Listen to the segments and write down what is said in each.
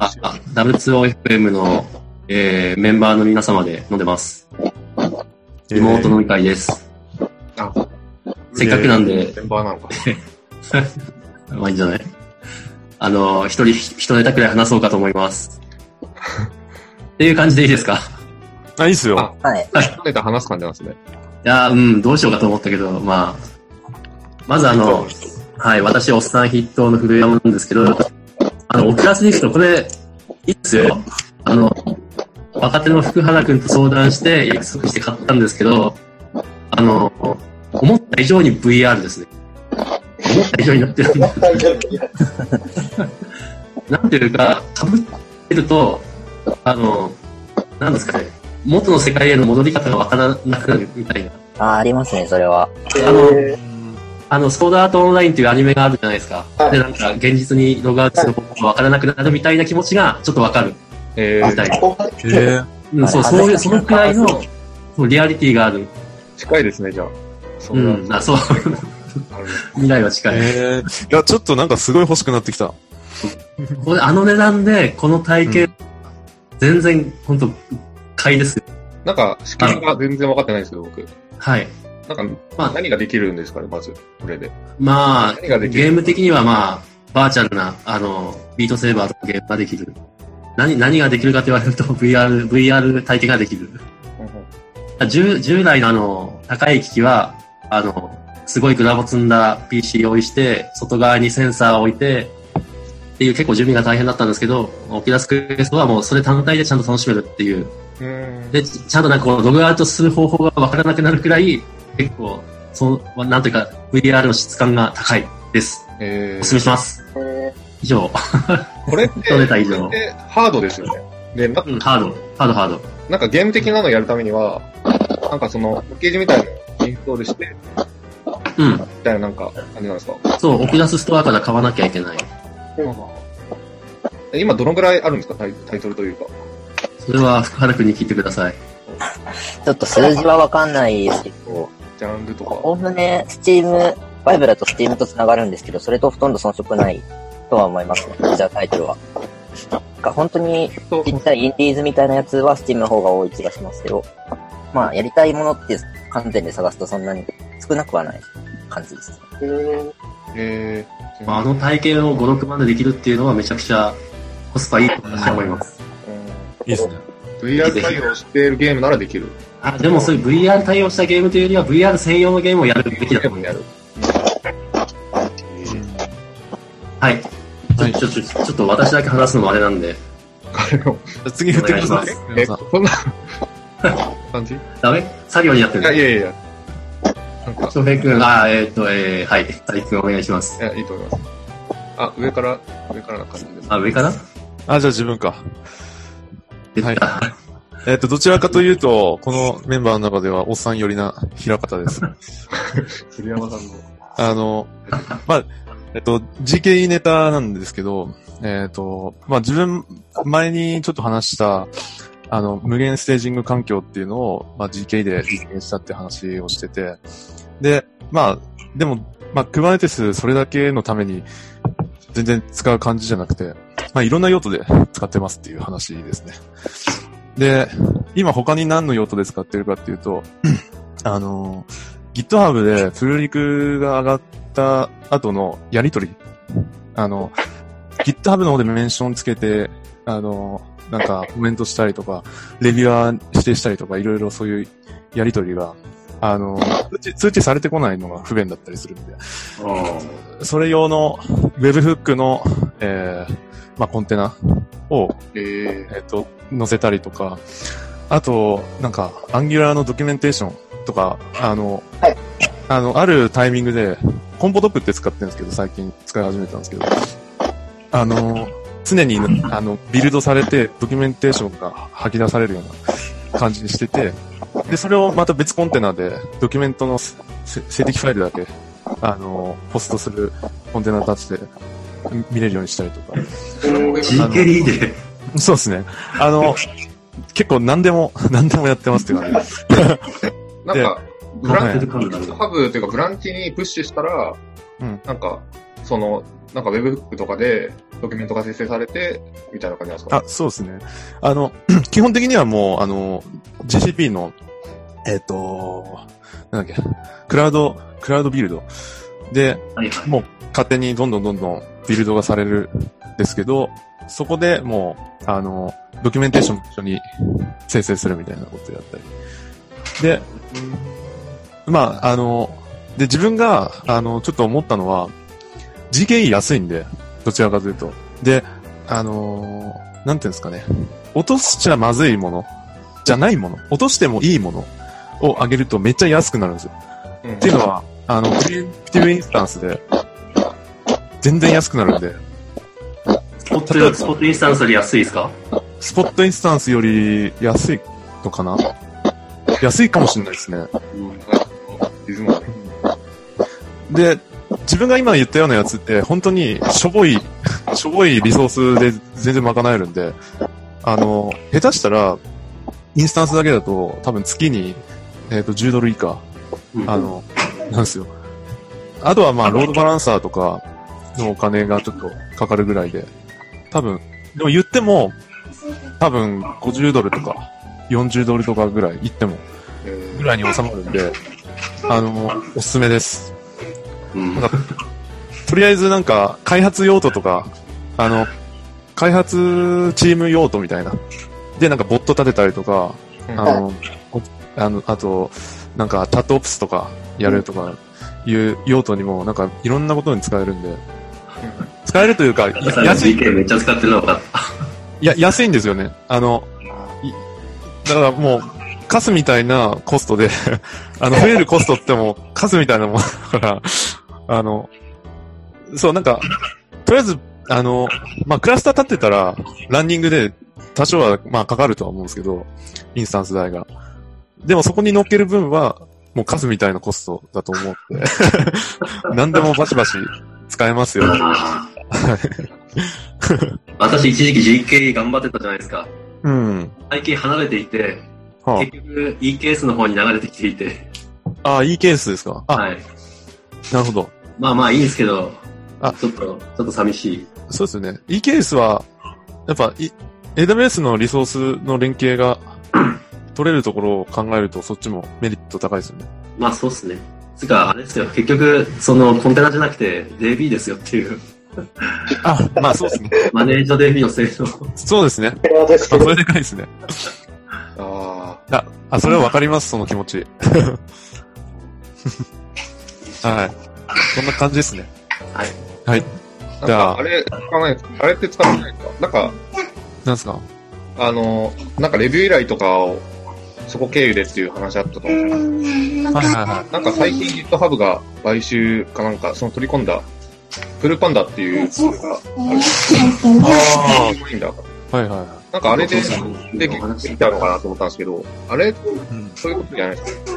あ、あ W2OFM の、えー、メンバーの皆様で飲んでます。リモート飲み会です。あ、せっかくなんで、メンバーなのか。まあいいんじゃない？あの、一人一ネタくらい話そうかと思います。っていう感じでいいですか？あ、いいっすよ。あはい。一ネタ話す感じなんですね。いやー、うん、どうしようかと思ったけど、まあ、まずあの、はい、私、おっさん筆頭の古山なんですけど、あの、オキュラスリフト、これ、いいっすよ。あの、若手の福原くんと相談して、約束して買ったんですけど、あの、思った以上に VR ですね。思った以上になってるんで、なんていうか、被ってると、あの、なんですかね、元の世界への戻り方がわからなくなるみたいな。あ、ありますね、それは。あの、あの、ソードアートオンラインっていうアニメがあるじゃないですか。で、なんか、現実にログアウトする方法がわからなくなるみたいな気持ちが、ちょっとわかる。えー、みたいな。えうん、そう、はいそういう、そのくらいの、そうリアリティがある。近いですね、じゃあ。そうんん、あ、そう。未来は近い。えー、いや、ちょっとなんかすごい欲しくなってきた。これ、あの値段で、この体験、うん全然、本当買いですよ。なんか、仕組みが全然分かってないんですけど、僕。はい。なんか、まあ何ができるんですかね、まず、これで。まあ、ゲーム的にはまあ、バーチャルな、あの、ビートセーバーとかゲームができる。何、何ができるかと言われると VR、VR 体験ができる。従従来のあの、高い機器は、あの、すごいグラボ積んだ PC を用意して、外側にセンサーを置いて、っていう結構準備が大変だったんですけど、オキュラスクエストはもうそれ単体でちゃんと楽しめるっていう。うん。で、ちちゃんとなんかこうログアウトする方法がわからなくなるくらい、結構、その、なんというか VR の質感が高いです。えお勧めします。以上。ー、これって、一ネタ以上ハードですよね。で、なうん、ハード、ハード、ハード。なんかゲーム的なのやるためには、なんかその、パッケージみたいなのインストールして、うん。みたいななんか感じなんですか？そう、オキュラスストアから買わなきゃいけない。え今どのぐらいあるんですか？タイタイトルというか。それは福原くんに聞いてください。ちょっと数字はわかんないですけど、ジャンルとか。おおむね、スチーム、バイブだとスチームと繋がるんですけど、それとほとんど遜色ないとは思いますね、メジャータイトルは。なんか本当にインディーズみたいなやつはスチームの方が多い気がしますけど、まあ、やりたいものって完全で探すとそんなに少なくはない感じです。えー、まあ、あの体験を5、6万でできるっていうのはめちゃくちゃコスパいいと私は思います。いいっすね。うん VR 対応しているゲームならできる。あ、でもそういう VR 対応したゲームというよりは VR 専用のゲームをやるべきだと思います。はい。ちょ、ちょ、ちょ、ちょっと私だけ話すのもあれなんで。次振ってください。え、皆さんな 感じ？いダメ？作業になってるやいやいや。なんか、翔平くん、あ、えっ、と、えー、はい。大輝くんお願いしますい。や、いいと思います。あ、上から、上からな感じです。あ、上かなあ、じゃあ自分か。はい出たえっ、と、どちらかというと、このメンバーの中では、おっさん寄りな平方です。栗山さんの。あの、まあ、えっと、GKE ネタなんですけど、えっ、と、まあ自分、前にちょっと話した、あの、無限ステージング環境っていうのを、まあ GKE で実現したって話をしてて、で、まあ、でも、まあ Kubernetes それだけのために全然使う感じじゃなくて、まあいろんな用途で使ってますっていう話ですね。で、今他に何の用途で使ってるかっていうと、あの、GitHub でプルリクが上がった後のやりとり。あの、GitHub の方でメンションつけて、あの、なんかコメントしたりとか、レビュアー指定したりとか、いろいろそういうやりとりが、あの、通知通知されてこないのが不便だったりするんで、それ用の Webhook の、えー、まあ、コンテナをええっ、と、載せたりとか、あと、なんか、アンギュラーのドキュメンテーションとか、あの、はい。あの、あるタイミングで、コンポドップって使ってるんですけど、最近使い始めたんですけど、あの、常に、あの、ビルドされて、ドキュメンテーションが吐き出されるような感じにしてて、で、それをまた別コンテナで、ドキュメントのせ静的ファイルだけ、あの、ポストするコンテナ立ちで見見れるようにしたりとか、GKD で。そうですね。あの、結構何でも、何でもやってますって感じ。なんか、ブランハブっていうか、ブランチにプッシュしたら、うんなんか、その、なんか Webhook とかでドキュメントが生成されて、みたいな感じなんですか？あ、そうですね。あの、基本的にはもう、あの、GCP の、えっ、と、なんだっけ、クラウド、クラウドビルドで、はいはい。もう勝手にどんどんどんどんビルドがされるんですけど、そこでもう、あの、ドキュメンテーションも一緒に生成するみたいなことをやったり。で、まあ、あの、で、自分が、あの、ちょっと思ったのは、GKE 安いんで、どちらかというと。で、あのーなんていうんですかね。落としちゃまずいもの、じゃないもの、落としてもいいものを上げるとめっちゃ安くなるんですよ。うんっていうのは、あの、クリエイティブインスタンスで、全然安くなるんで、スポット、スポットインスタンスより安いですか？スポットインスタンスより安いのかな？安いかもしれないですね。で、自分が今言ったようなやつって、本当にしょぼい、しょぼいリソースで全然賄えるんで、あの、下手したら、インスタンスだけだと、多分月に、えっ、と、10ドル以下、あの、なんですよ。あとはまあ、ロードバランサーとかのお金がちょっとかかるぐらいで、多分、でも言っても、多分50ドルとか40ドルとかぐらい言っても、えぐらいに収まるんで、あの、おすすめです。うんなんかとりあえずなんか、開発用途とか、あの、開発チーム用途みたいな。で、なんかボット立てたりとか、うんあの、おあの、あと、なんか、チャットオプスとかやるとか、いう用途にも、なんか、いろんなことに使えるんで、使えるというか、安い、めっちゃ使ってるのか。いや、安いんですよね。あの、いだからもう、カスみたいなコストで、あの、増えるコストってもう、カスみたいなもんだから、あの、そう、なんか、とりあえず、あの、まあ、クラスター立ってたら、ランニングで多少は、まあ、かかるとは思うんですけど、インスタンス代が。でもそこに乗っける分は、もうカスみたいなコストだと思って、何でもバシバシ使えますよ。私一時期 GK 頑張ってたじゃないですか。うん。最近離れていて、は結局 E ケースの方に流れてきていて、あ、あ、いいケースですか？あ、はい。なるほど。まあまあいいんですけど、あちょっと、ちょっと寂しい。そうですよね。e ケースは、やっぱ、い AWS のリソースの連携が 取れるところを考えると、そっちもメリット高いですよね。まあそうっすね。つうか、あれですよ、結局、そのコンテナじゃなくて DB ですよっていう、あ、まあそうですね。マネージド DB の性能。そうですね。あ、にそれでかいですね。ああ、あ、それはわかります、その気持ち。はい。そんな感じですね。はい。はい。あ。じゃああれ、使わないですか？あれって使ってないですか？なんか、なんですか？あの、なんかレビュー依頼とかを、そこ経由でっていう話あったと思うんですはいはいはい。けど、なんか最近 GitHub が買収かなんか、その取り込んだ、フルパンダっていうツールがある。あいいんだ。あ、はいはいはい。なんかあれで、で、できたのかなと思ったんですけど、あれ、うん、そういうことじゃないですか。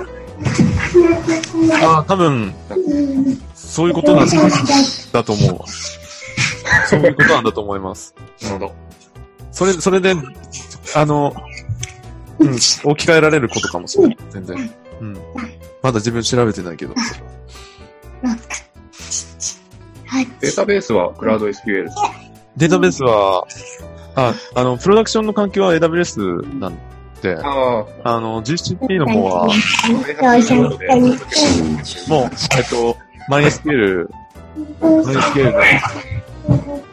ああ、多分、そういうことなんだと思うわ。そういうことなんだと思います。なるほど。それ、それで、あの、うん、置き換えられることかもしれない。全然。うん。まだ自分調べてないけど。データベースはクラウド SQL です。データベースは、あ、あの、プロダクションの環境は AWS なんで、ああの、GCP の方は、もう、えっと、MySQL、MySQL の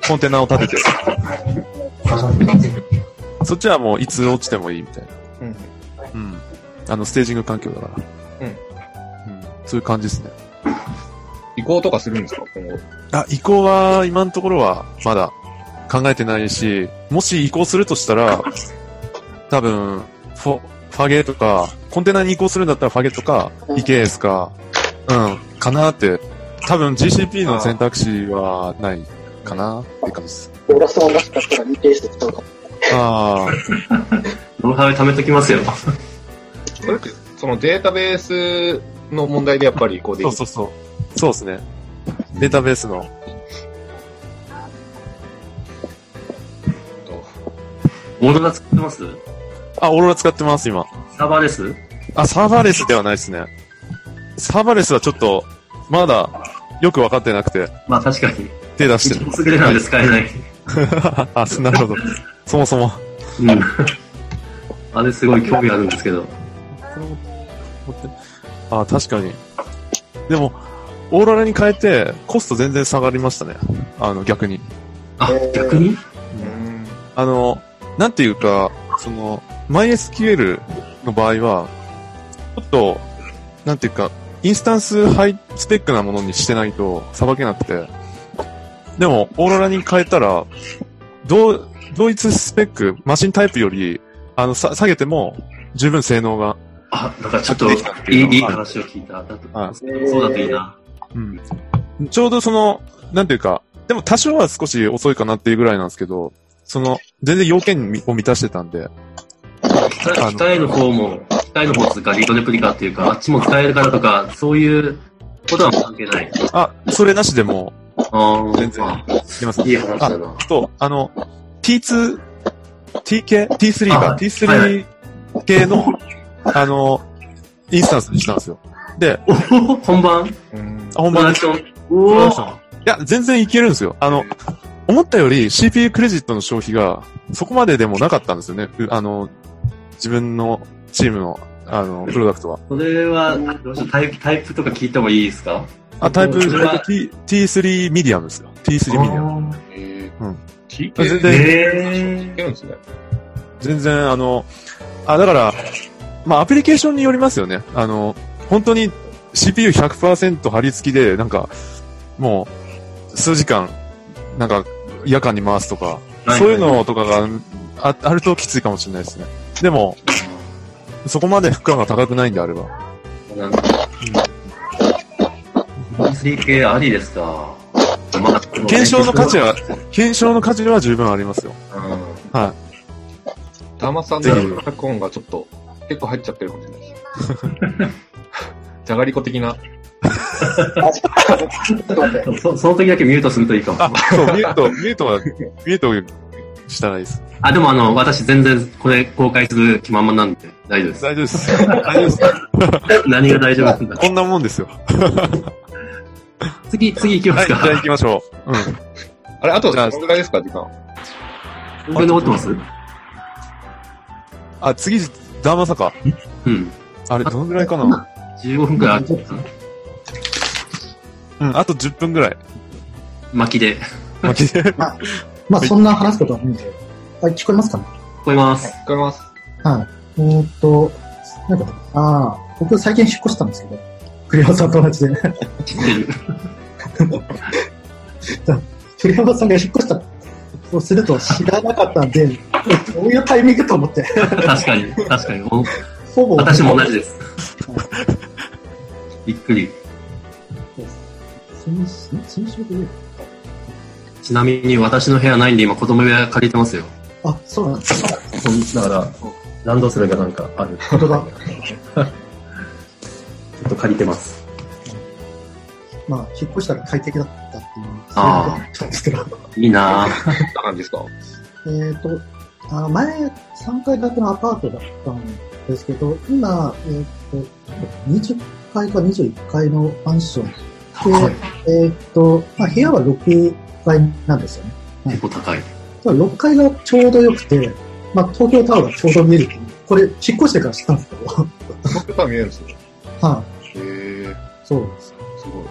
コンテナを立てて、そっちはもういつ落ちてもいいみたいな。うん。うん。あの、ステージング環境だから。うんうん。そういう感じですね。移行とかするんですか？今後。あ、移行は今のところはまだ考えてないし、もし移行するとしたら、多分、フォ、ファゲとか、コンテナに移行するんだったらファゲとか、EKS か、うん、かなって、多分 GCP の選択肢はないかなって感じです。オラストンらしかったらリペースで使うかも。あ ノウハウ貯めときますよ。そのデータベースの問題でやっぱり移行あ、できる。そうそうそう。そうですね。データベースの、オーロラ使ってます？あ、オーロラ使ってます、今。サーバーレス？あ、サーバーレスではないですね。サーバーレスはちょっと、まだ、よくわかってなくて、まあ確かに。手出してる。優れなんで使えない。あ、そなるほど。そもそも。うん。あれすごい興味あるんですけど。あ、確かに。でも、オーロラに変えて、コスト全然下がりましたね。あの、逆に。あ、逆に？うん。あの、なんていうか、その、MySQL の場合は、ちょっと、なんていうか、インスタンスハイスペックなものにしてないと、さばけなくて。でも、オーロラに変えたら、同、同一スペック、マシンタイプより、あの、さ、下げても、十分性能が、あ、なんかちょっといい話を聞いた。そうだといいな。うん。ちょうどその、なんていうか、でも多少は少し遅いかなっていうぐらいなんですけど、その、全然要件を満たしてたんで、機械機械の方も、機械の方つうか、リードレプリカっていうか、あっちも使えるからとか、そういうことは関係ない。あ、それなしでも、全然あいきます。いい話だな。と、あの、T2、T 系 ?T3 か。あはい T3 系の、あの、インスタンスにしたんですよ。で、本番？うん。あ本番です。いプロダクション。おおや、全然いけるんですよ。あの、思ったより CPU クレジットの消費がそこまででもなかったんですよね。うあの、自分のチームの、あの、プロダクトは。それは、どうしよう、タイプ、タイプとか聞いてもいいですか？あ、タイプ、T、T3 medium ですよ。T3 medium。ム。えー。うん。TK 全然え。全然、あの、あ、だから、まあ、アプリケーションによりますよね。あの、本当に CPU100% 貼り付きで、なんか、もう、数時間、なんか、夜間に回すとか、はいそういうのとかがああるときついかもしれないですね。でも、そこまで負荷が高くないんであれば。ー。なんか、3系ありですか。まあ、検証の価値は、検証の価値は十分ありますよ。うんはダーマさんの脚本がちょっと結構入っちゃってるかもしれないです。じゃがりこ的な。そその時だけミュートするといいかも。あ、そう、ミュート、ミュートは、ミュートしたらいいです。あ、でもあの、私全然これ公開する気満々なんで大丈夫です。大丈夫です。大丈夫です。何が大丈夫なんだ。こんなもんですよ。次、次行きまはい、すか。じゃあ行きましょう。うん。あれ、あとじゃあどのぐらいですか、時間。これ残ってます？あ、次、ダーマサか。うん。あれ、どのぐらいかな？15分くらいあってたうん、あと10分ぐらい。巻きで。まあ、聞いてまあ、そんな話すことはないんで。あ、聞こえますかね？聞こえます。聞こえます。はい。えーっと、なんか、ああ、僕最近引っ越したんですけど、栗山さんと同じで。知ってる。栗山さんが引っ越したそうすると知らなかったんで、どういうタイミングと思って、確かに、確かに。おほぼ。私も同じです。びっくり。先先週でちなみに私の部屋ないんで今子供部屋借りてますよ。あ、そうなんです。だから、ランドセルがなんかある。本当だ。ちょっと借りてます。まあ、引っ越したら快適だったっていう。あい。いいなぁ。な感じですか？えー、と、あ前、3階建てのアパートだったんですけど、今、えー、と、20階か21階のマンション高い。えー、と、まあ、部屋は6階なんですよね。結構高い。ただ6階がちょうど良くて、まあ、東京タワーがちょうど見える。これ、引っ越してから知ったんですけど、は東京タワー見えるんですよ。い、へえそうです。すごい。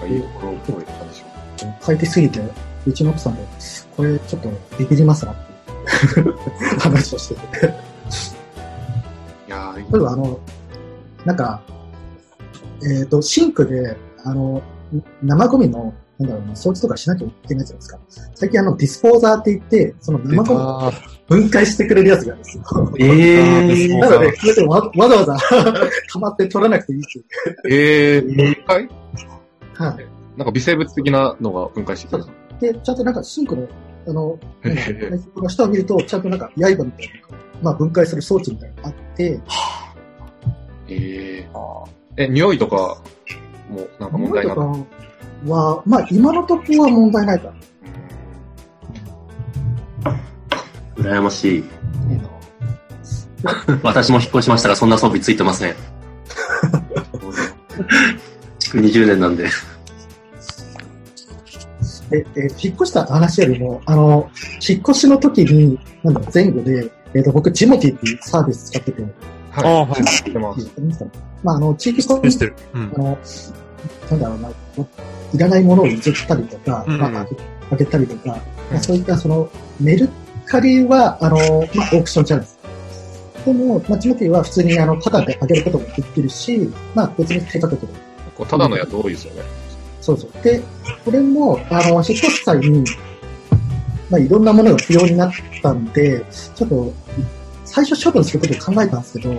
なんかいいところっぽい感じ。快適すぎて、うちの奥さんで、これちょっとビビりますなっていう 話をしてて。いや例えばあの、なんか、えっ、と、シンクで、あの、生ゴミの、なんだろうな、掃除とかしなきゃいけないじゃないですか？最近あの、ディスポーザーって言って、その出生ゴミを分解してくれるやつがあるんですよ。ええ なので、それでわわざわざ 溜まって取らなくていいっていう。ええー、分解？はい。なんか微生物的なのが分解してくるんでちゃんとなんかシンクの、あの、へなんかへの下を見ると、ちゃんとなんか刃みたいな、まあ分解する装置みたいなのがあって、えええ、匂いとかもなんか問題なとのかは、まあ今のところは問題ないか羨ましい。な。私も引っ越しましたが、そんな装備ついてません。築20年なんで。で、えー引っ越した話よりも、あの、引っ越しの時に、なんだ前後で、えっ、と、僕、ジモティっていうサービス使ってて、はい。はい。知ってます。まあ、あの、地域コミュニティ。うんあ。の、なんだろうな、いらないものを譲ったりとか、うんまあ、あげたりとか、まあそういったその、メルカリは、あの、まあ、オークションチャンス。でも、まあ、ジモティは普通に、あの、タダであげることもできるし、まあ、別に手かけてもこうただのやつ多いですよね。そうそう。で、これも、あの、引っ越す際に、まあ、いろんなものが不要になったんで、ちょっと、最初処分することを考えたんですけど、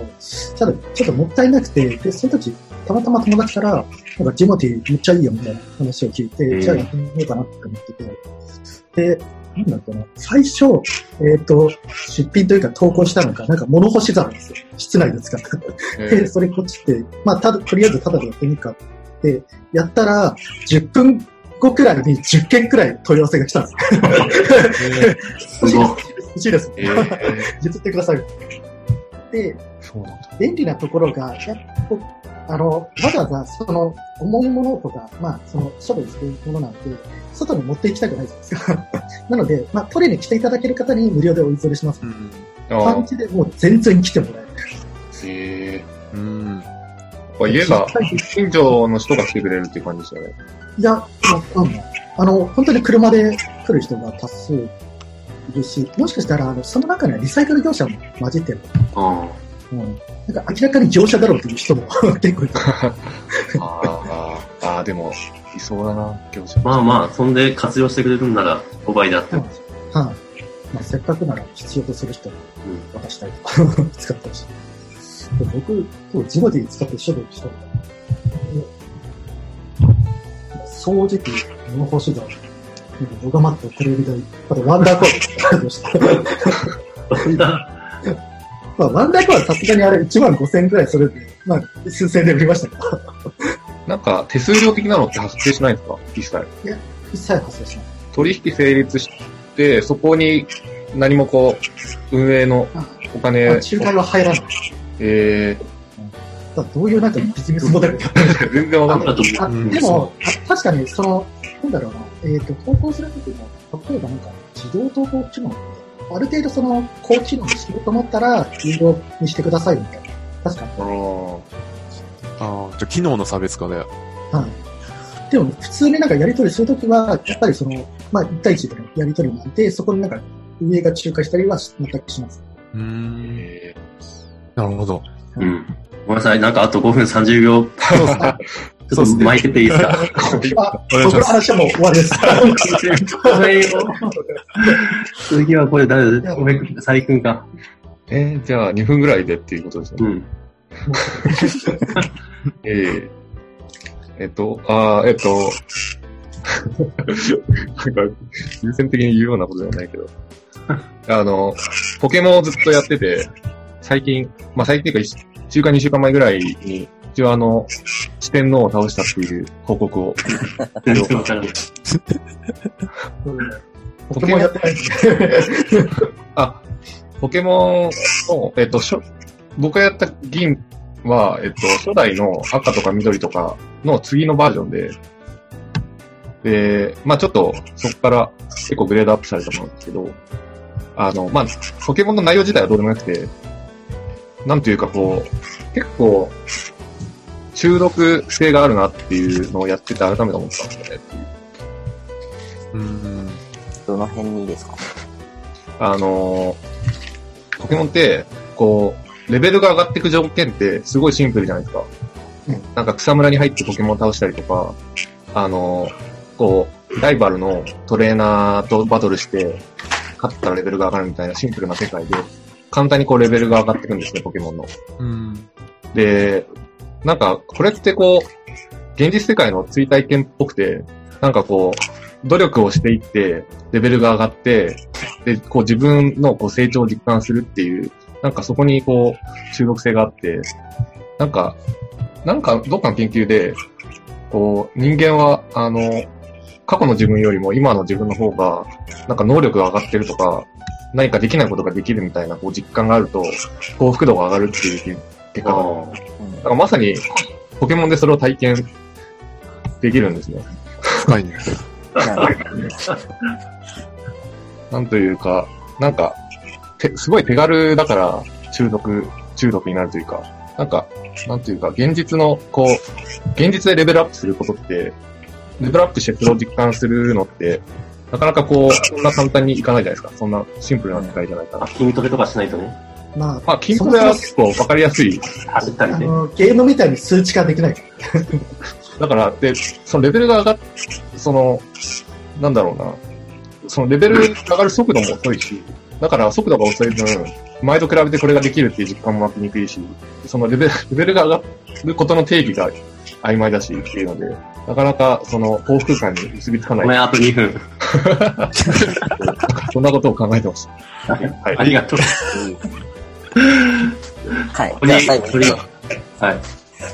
ただ、ちょっともったいなくて、で、その時、たまたま友達から、なんかジモティめっちゃいいよみたいな話を聞いて、うんじゃあやってみようかなって思ってて、で、なんだっけな、最初、えっ、と、出品というか投稿したのが、なんか物干し皿ですよ。室内で使った。で、えそれこっちって、まあ、ただ、とりあえずただでやってみるかって、やったら、10分後くらいに10件くらい問い合わせが来たんですよ。すごい。欲しいです。ー、え譲ってください。で。便利なところが、やっぱあの、わざわざ、その、重いものとか、まあ、その、処分するものなんて、外に持って行きたくないじゃないですか。なので、まあ、取りに来ていただける方に無料でお譲りします。感じでもう全然来てもらえる。ーえうん。ー、家が、近所の人が来てくれるっていう感じですよね。いや、わかんない。あの、本当に車で来る人が多数いるし、もしかしたら、あの、その中にはリサイクル業者も混じってる。あうん。なんか明らかに業者だろうっていう人も 結構いた。あーあー、あーでも、いそうだな、業者。まあまあ、そんで活用してくれるんなら5倍であってはいも。。まあ、せっかくなら必要とする人にうん渡したいとか、使ってほしい。で僕、今日ジモティ使って処分したんだ。掃除機、物干し座、ヨガマット、テレビ台、あとワンダーコードとした。そんな、まあ、ワンダーコアはさすがにあれ1万5千円くらいそれで、まあ、数千円で売りましたけど、なんか、手数料的なのって発生しないんですか？一切。一切発生しない。取引成立して、そこに何もこう、運営のお金まあ、を、仲介は入らない。えただどういうなんかビジネスモデルか？ー、全然わかんない。でも、あ確かに、その、なんだろうな、えっ、と、投稿するときも、例えばなんか、自動投稿機能って、ある程度その、高機能にしようと思ったら、有料にしてくださいみたいな。確かに。あーああ、じゃあ機能の差別化で。はい。でも、普通になんかやり取りするときは、やっぱりその、まあ、1対1でのやり取りなんで、そこになんか、運営が仲介したりは全くします。うーん。えなるほど。うん。ごめんなさい、なんかあと5分30秒、そうですね。ちょっと巻いてていいですか？僕の話はもう終わりです。次はこれ誰だ？ごめん、サイ君か。ーえーじゃあ2分ぐらいでっていうことですね。うん。えーえっと、あーえっと、なんか、優先的に言うようなことではないけど。あの、ポケモンをずっとやってて、最近、まあ最近っていうか1週間2週間前ぐらいに、一応あの、四天王を倒したっていう報告を。全然わからない。僕もやってない。あ、ポケモンの、えっと、しょ僕がやった銀は、えっと、初代の赤とか緑とかの次のバージョンで、で、まあちょっと、そこから結構グレードアップされたものなんですけど、あの、まあポケモンの内容自体はどうでもよくて、なんというかこう、結構、中毒性があるなっていうのをやってて改めて思ったんですよねう。ん。どの辺にですか？あのーポケモンって、こう、レベルが上がっていく条件ってすごいシンプルじゃないですか。うんなんか草むらに入ってポケモンを倒したりとか、あのーこう、ライバルのトレーナーとバトルして、勝ったらレベルが上がるみたいなシンプルな世界で、簡単にこうレベルが上がっていくんですね、ポケモンの。うん。で、なんか、これってこう、現実世界の追体験っぽくて、なんかこう、努力をしていって、レベルが上がって、で、こう自分のこう成長を実感するっていう、なんかそこにこう、中毒性があって、なんか、なんかどっかの研究で、こう、人間は、あの、過去の自分よりも今の自分の方が、なんか能力が上がってるとか、何かできないことができるみたいなこう実感があると、幸福度が上がるっていう結果があだからまさに、ポケモンでそれを体験できるんですね。深いね。なんというか、なんか、て、すごい手軽だから中毒、中毒になるというか、なんか、なんというか、現実の、こう、現実でレベルアップすることって、レベルアップしてそれを実感するのって、なかなかこう、そんな簡単にいかないじゃないですか。そんなシンプルな使いじゃないかな。筋トレとかしないとね。まあ、まあ、筋トレは結構わかりやすい。走ったりね。あの、ゲームみたいに数値化できない。だから、で、そのレベルが上がっ、その、なんだろうな。そのレベルが上がる速度も遅いし、だから速度が遅い分、前と比べてこれができるっていう実感も湧きにくいし、そのレベル、レベルが上がることの定義が曖昧だしっていうので、なかなかその幸福感に結びつかない。ごめん、あと2分。そんなことを考えてました。はい。ありがとう。はい。じゃあ最後にはい。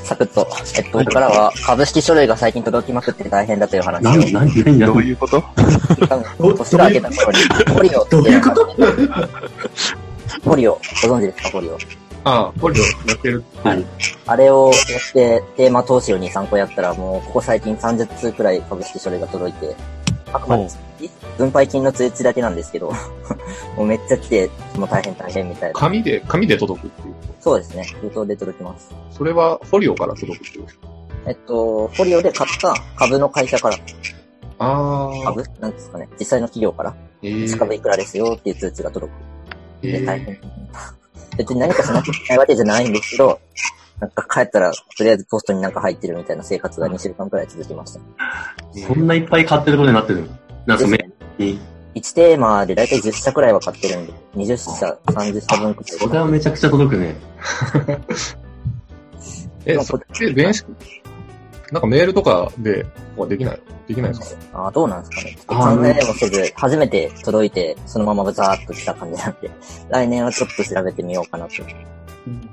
サクッと。えっと、ここからは株式書類が最近届きまくって大変だという話を。何、何、何、どう何いうこと？年が明けた頃に、ポリオってどういうこと？ポリオ、ご存知ですか、ポリオ。ああ、ポリオやってる。はい。あれをやって、テーマ投資を2、3個やったら、もう、ここ最近30通くらい株式書類が届いて、あくまで、分配金の通知だけなんですけど、もうめっちゃ来て、もう大変大変みたいな。紙で、紙で届くっていう。そうですね。封筒で届きます。それはフォリオから届くっていう。えっと、フォリオで買った株の会社から、ああ、株？なんですかね。実際の企業から、え1株いくらですよっていう通知が届く。えで、大変。別に何かしなきゃいけないわけじゃないんですけど、なんか帰ったら、とりあえずポストになんか入ってるみたいな生活が2週間くらい続きました。そんないっぱい買ってることになってるの？なんかメですねールに。1テーマでだいたい10社くらいは買ってるんで、20社、30社分くらい。それはめちゃくちゃ届くね。え、それ電子、なんかメールとかで、こうできないできないですか？ああ、どうなんですかね。あー考えもせず、初めて届いて、そのままザーッと来た感じなんで、来年はちょっと調べてみようかなと。い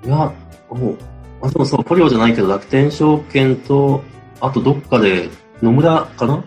や、おあ、でもそう、ポリオじゃないけど、楽天証券と、あとどっかで、野村かな？